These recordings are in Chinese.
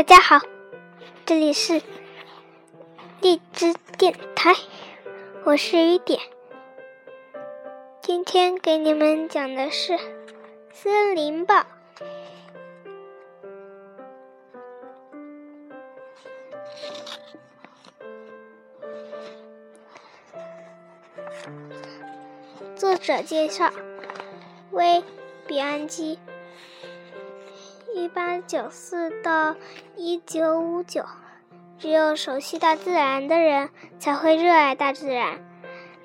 大家好，这里是荔枝电台，我是雨点。今天给你们讲的是《森林报》。作者介绍：威比安基，一八九四到一九五九。只有熟悉大自然的人才会热爱大自然。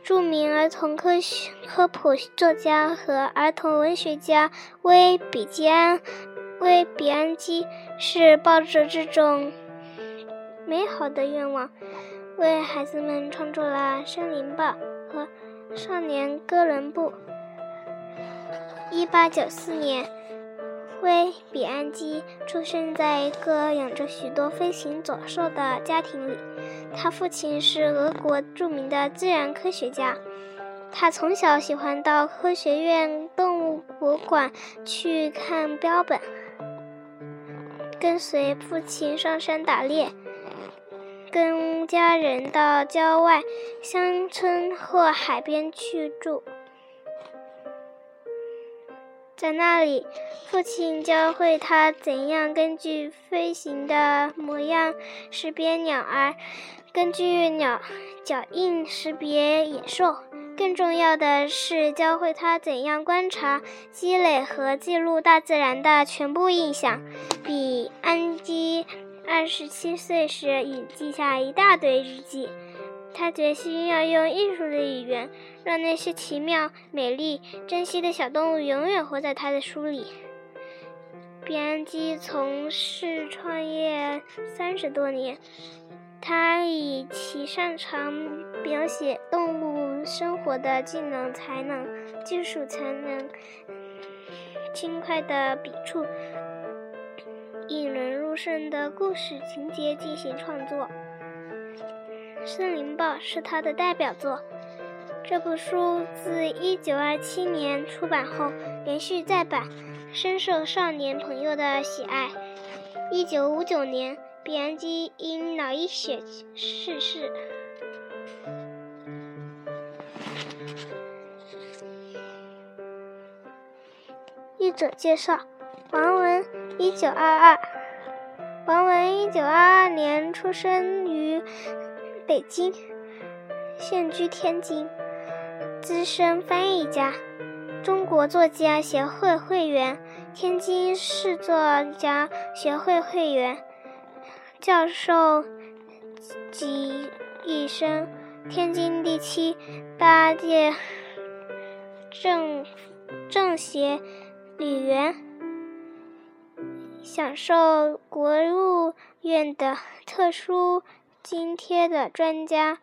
著名儿童科学科普作家和儿童文学家威比基安威比安基是抱着这种美好的愿望，为孩子们创作了《森林报》和。少年哥伦布，一八九四年，威比安基出生在一个养着许多飞行走兽的家庭里。他父亲是俄国著名的自然科学家。他从小喜欢到科学院动物博物馆去看标本，跟随父亲上山打猎。跟家人到郊外乡村或海边去住，在那里，父亲教会他怎样根据飞行的模样识别鸟儿，根据鸟脚印识别野兽。更重要的是，教会他怎样观察、积累和记录大自然的全部印象。比安基。二十七岁时，已记下一大堆日记。他决心要用艺术的语言，让那些奇妙、美丽、珍惜的小动物永远活在他的书里。比安基从事创业三十多年，他以其擅长描写动物生活的技能、才能、技术才能、轻快的笔触。引人入胜的故事情节进行创作，《森林报》是他的代表作。这部书自1927年出版后，连续再版，深受少年朋友的喜爱。1959年，比安基因脑溢血逝世。译者介绍。王文，一九二二。王文一九二二年出生于北京，现居天津，资深翻译家，中国作家协会会员，天津市作家协会会员，教授及一生，天津第七八届政政协理员。享受国务院的特殊津贴的专家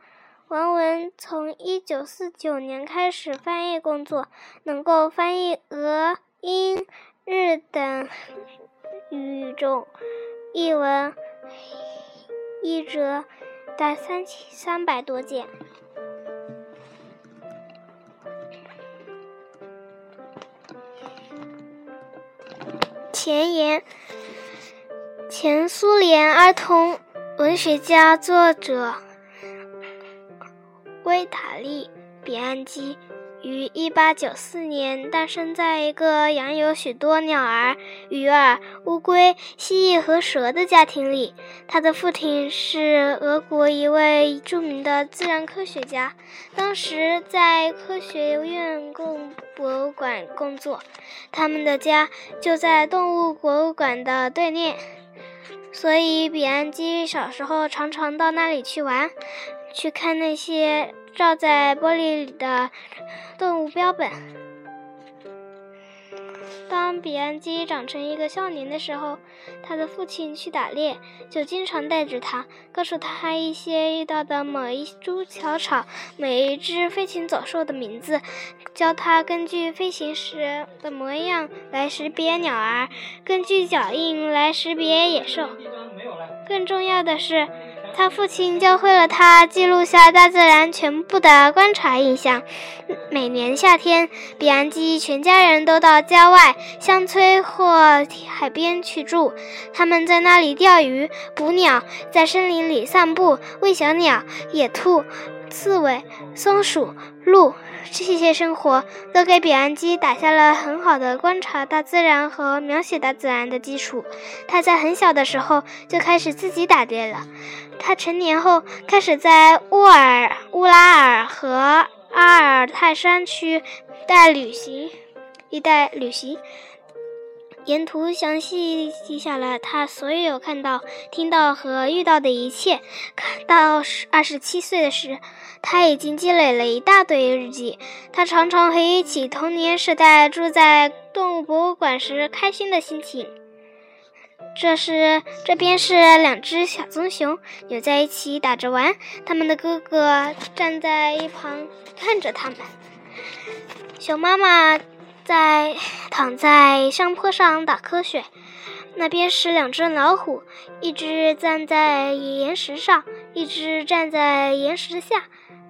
王文，从一九四九年开始翻译工作，能够翻译俄、英、日等语种译文，译者达三千三百多件。前言：前苏联儿童文学家、作者维塔利·比安基于1894年诞生在一个养有许多鸟儿、鱼儿、乌龟、蜥蜴和蛇的家庭里。他的父亲是俄国一位著名的自然科学家，当时在科学院共。博物馆工作，他们的家就在动物博物馆的对面，所以比安基小时候常常到那里去玩，去看那些照在玻璃里的动物标本。当比安基长成一个少年的时候，他的父亲去打猎，就经常带着他，告诉他一些遇到的某一株小草、每一只飞禽走兽的名字，教他根据飞行时的模样来识别鸟儿，根据脚印来识别野兽。更重要的是，他父亲教会了他记录下大自然全部的观察印象。每年夏天，比安基全家人都到郊外、乡村或海边去住。他们在那里钓鱼、捕鸟，在森林里散步、喂小鸟、野兔、刺猬、松鼠、鹿。这些生活都给比安基打下了很好的观察大自然和描写大自然的基础。他在很小的时候就开始自己打猎了。他成年后开始在乌尔乌拉尔和阿尔泰山区带旅行，一带旅行。沿途详细记下了他所有看到、听到和遇到的一切。看到二十七岁的时，他已经积累了一大堆日记。他常常回忆起童年时代住在动物博物馆时开心的心情。这是这边是两只小棕熊扭在一起打着玩，他们的哥哥站在一旁看着他们。熊妈妈。在躺在山坡上打瞌睡，那边是两只老虎，一只站在岩石上，一只站在岩石下，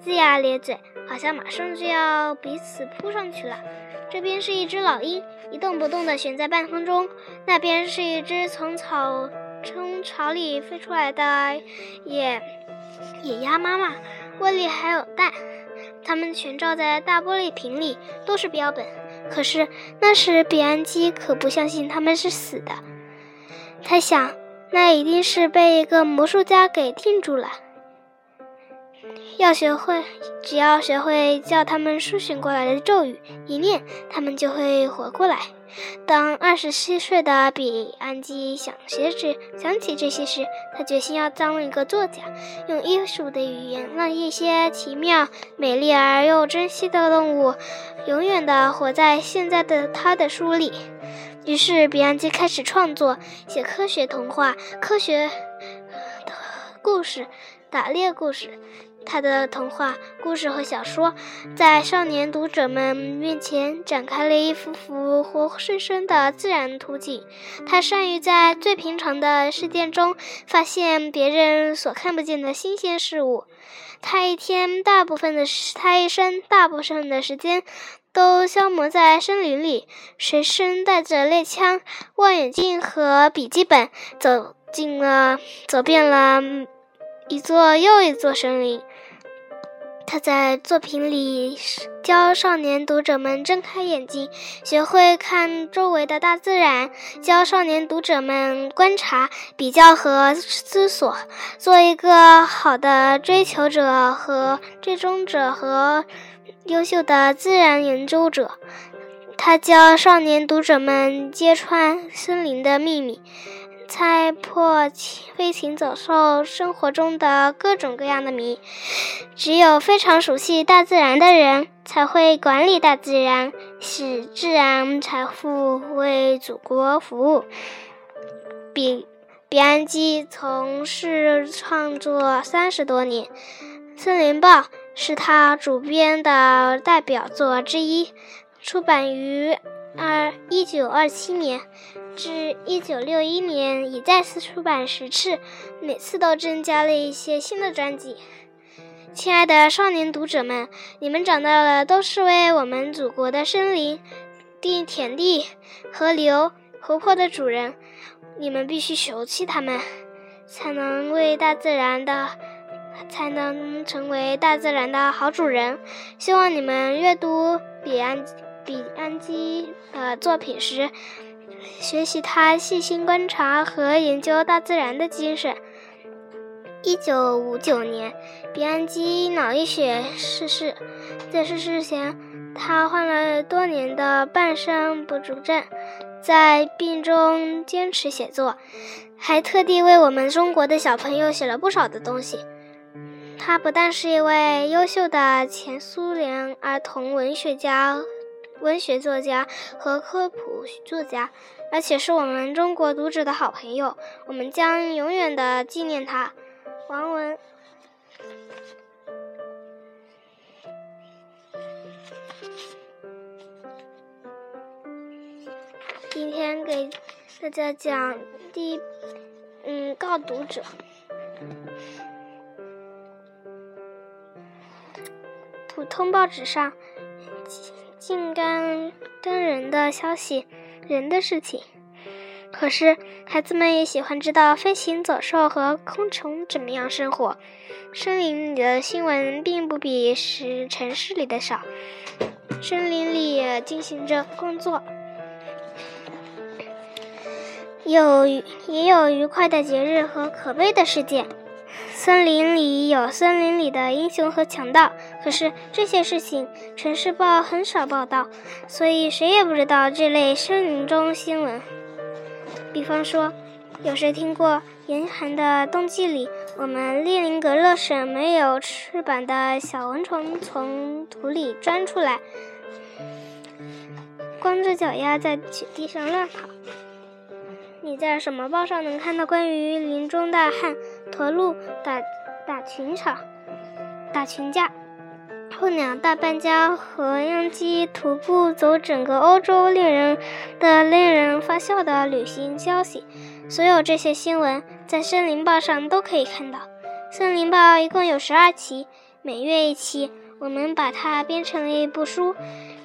龇牙咧嘴，好像马上就要彼此扑上去了。这边是一只老鹰，一动不动地悬在半空中。那边是一只从草从巢里飞出来的野野鸭妈妈，窝里还有蛋，它们全罩在大玻璃瓶里，都是标本。可是那时，比安基可不相信他们是死的。他想，那一定是被一个魔术家给定住了。要学会，只要学会叫他们苏醒过来的咒语，一念，他们就会活过来。当二十七岁的比安基想学时，想起这些时，他决心要当一个作家，用艺术的语言让一些奇妙、美丽而又珍惜的动物，永远的活在现在的他的书里。于是，比安基开始创作，写科学童话、科学故事、打猎故事。他的童话故事和小说，在少年读者们面前展开了一幅幅活生生的自然图景。他善于在最平常的事件中发现别人所看不见的新鲜事物。他一天大部分的他一生大部分的时间都消磨在森林里，随身带着猎枪、望远镜和笔记本，走进了走遍了一座又一座森林。他在作品里教少年读者们睁开眼睛，学会看周围的大自然；教少年读者们观察、比较和思索，做一个好的追求者和追踪者和优秀的自然研究者。他教少年读者们揭穿森林的秘密。猜破飞禽走兽生活中的各种各样的谜。只有非常熟悉大自然的人，才会管理大自然，使自然财富为祖国服务。比比安基从事创作三十多年，《森林报》是他主编的代表作之一，出版于二一九二七年。至一九六一年，已再次出版十次，每次都增加了一些新的专辑。亲爱的少年读者们，你们长大了，都是为我们祖国的森林、地、田地、河流、湖泊的主人。你们必须熟悉他们，才能为大自然的，才能成为大自然的好主人。希望你们阅读比安比安基的作品时。学习他细心观察和研究大自然的精神。一九五九年，比安基脑溢血逝世。在逝世前，他患了多年的半身不遂症，在病中坚持写作，还特地为我们中国的小朋友写了不少的东西。他不但是一位优秀的前苏联儿童文学家。文学作家和科普作家，而且是我们中国读者的好朋友，我们将永远的纪念他。王文。今天给大家讲第，嗯，告读者，普通报纸上尽干跟人的消息、人的事情。可是，孩子们也喜欢知道飞行走兽和昆虫怎么样生活。森林里的新闻并不比是城市里的少。森林里进行着工作，有也有愉快的节日和可悲的事件。森林里有森林里的英雄和强盗，可是这些事情城市报很少报道，所以谁也不知道这类森林中新闻。比方说，有谁听过严寒的冬季里，我们列宁格勒省没有翅膀的小蚊虫从土里钻出来，光着脚丫在雪地上乱跑？你在什么报上能看到关于林中大汉驼鹿打打群场、打群架？候鸟大搬家和样机徒步走整个欧洲，猎人的令人发笑的旅行消息，所有这些新闻在《森林报》上都可以看到。《森林报》一共有十二期，每月一期。我们把它编成了一部书，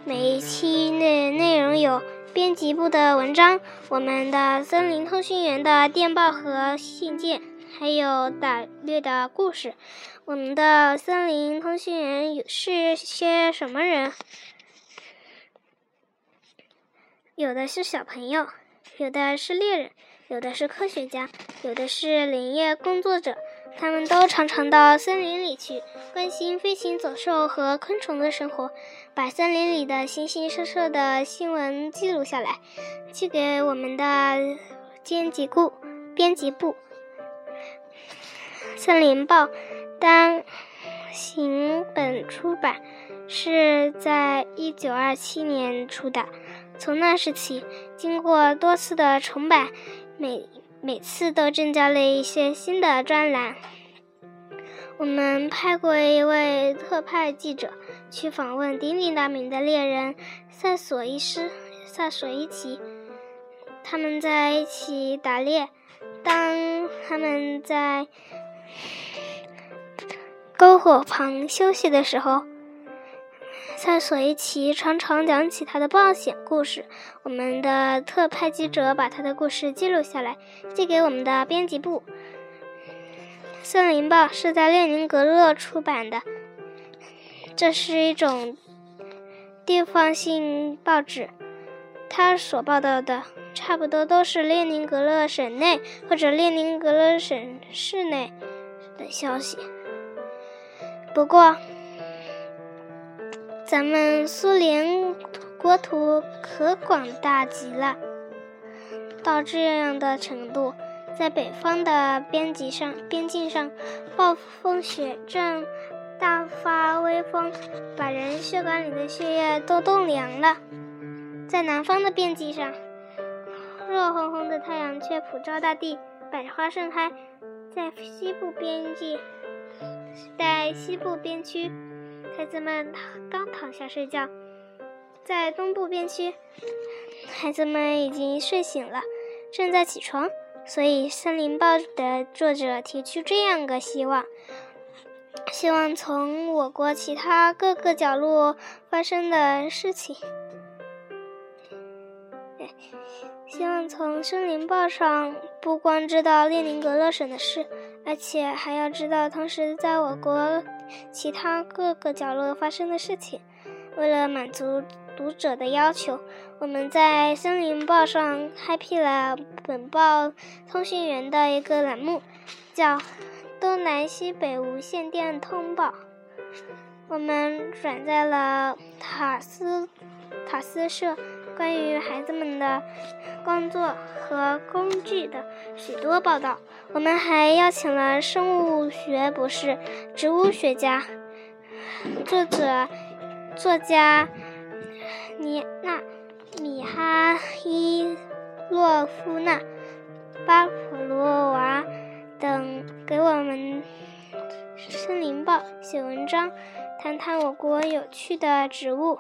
每一期的内容有编辑部的文章，我们的森林通讯员的电报和信件。还有打猎的故事。我们的森林通讯员是些什么人？有的是小朋友，有的是猎人，有的是科学家，有的是林业工作者。他们都常常到森林里去，关心飞行走兽和昆虫的生活，把森林里的形形色色的新闻记录下来，寄给我们的编辑部。编辑部。《森林报》单行本出版是在一九二七年出的。从那时起，经过多次的重版，每每次都增加了一些新的专栏。我们派过一位特派记者去访问鼎鼎大名的猎人塞索伊斯、塞索伊奇，他们在一起打猎。当他们在篝火旁休息的时候，塞索伊奇常常讲起他的冒险故事。我们的特派记者把他的故事记录下来，寄给我们的编辑部。《森林报》是在列宁格勒出版的，这是一种地方性报纸，它所报道的。差不多都是列宁格勒省内或者列宁格勒省市内的消息。不过，咱们苏联国土可广大极了，到这样的程度，在北方的边境上，边境上，暴风雪正大发威风，把人血管里的血液都冻凉了。在南方的边境上。热烘烘的太阳却普照大地，百花盛开。在西部边际，在西部边区，孩子们刚躺下睡觉；在东部边区，孩子们已经睡醒了，正在起床。所以，《森林报》的作者提出这样个希望：希望从我国其他各个角落发生的事情。希望从《森林报》上不光知道列宁格勒省的事，而且还要知道同时在我国其他各个角落发生的事情。为了满足读者的要求，我们在《森林报》上开辟了本报通讯员的一个栏目，叫“东南西北无线电通报”。我们转载了塔斯塔斯社。关于孩子们的工作和工具的许多报道，我们还邀请了生物学博士、植物学家、作者、作家尼娜、米哈伊洛夫娜、巴普罗娃等给我们《森林报》写文章，谈谈我国有趣的植物。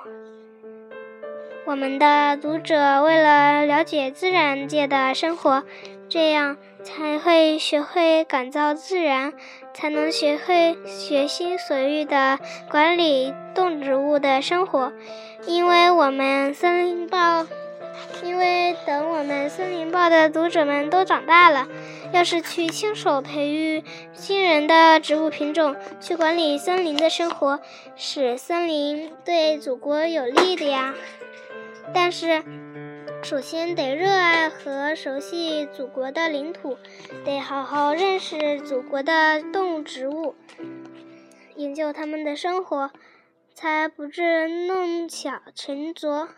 我们的读者为了了解自然界的生活，这样才会学会感造自然，才能学会随心所欲地管理动植物的生活。因为我们森林报，因为等我们森林报的读者们都长大了，要是去亲手培育新人的植物品种，去管理森林的生活，使森林对祖国有利的呀。但是。首先得热爱和熟悉祖国的领土，得好好认识祖国的动物植物，研究他们的生活，才不致弄巧成拙，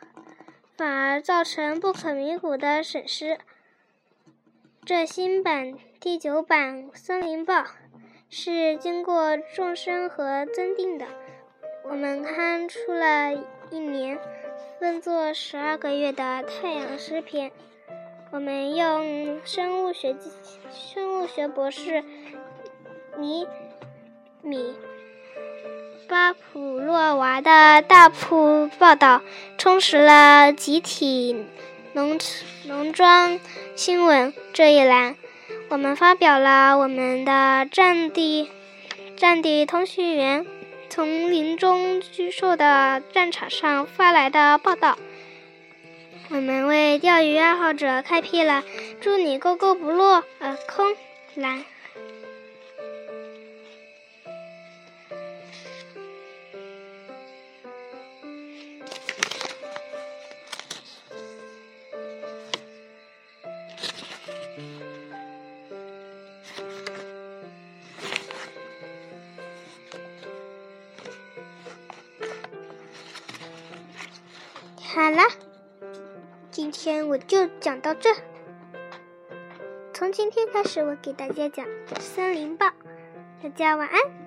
反而造成不可弥补的损失。这新版第九版《森林报》是经过众生和增订的，我们刊出了一年。分作十二个月的太阳诗篇，我们用生物学生物学博士尼米巴普洛娃的大铺报道，充实了集体农农庄新闻这一栏。我们发表了我们的战地战地通讯员。从林中巨兽的战场上发来的报道，我们为钓鱼爱好者开辟了“祝你勾勾不落”呃空蓝。好了，今天我就讲到这。从今天开始，我给大家讲《森林报》，大家晚安。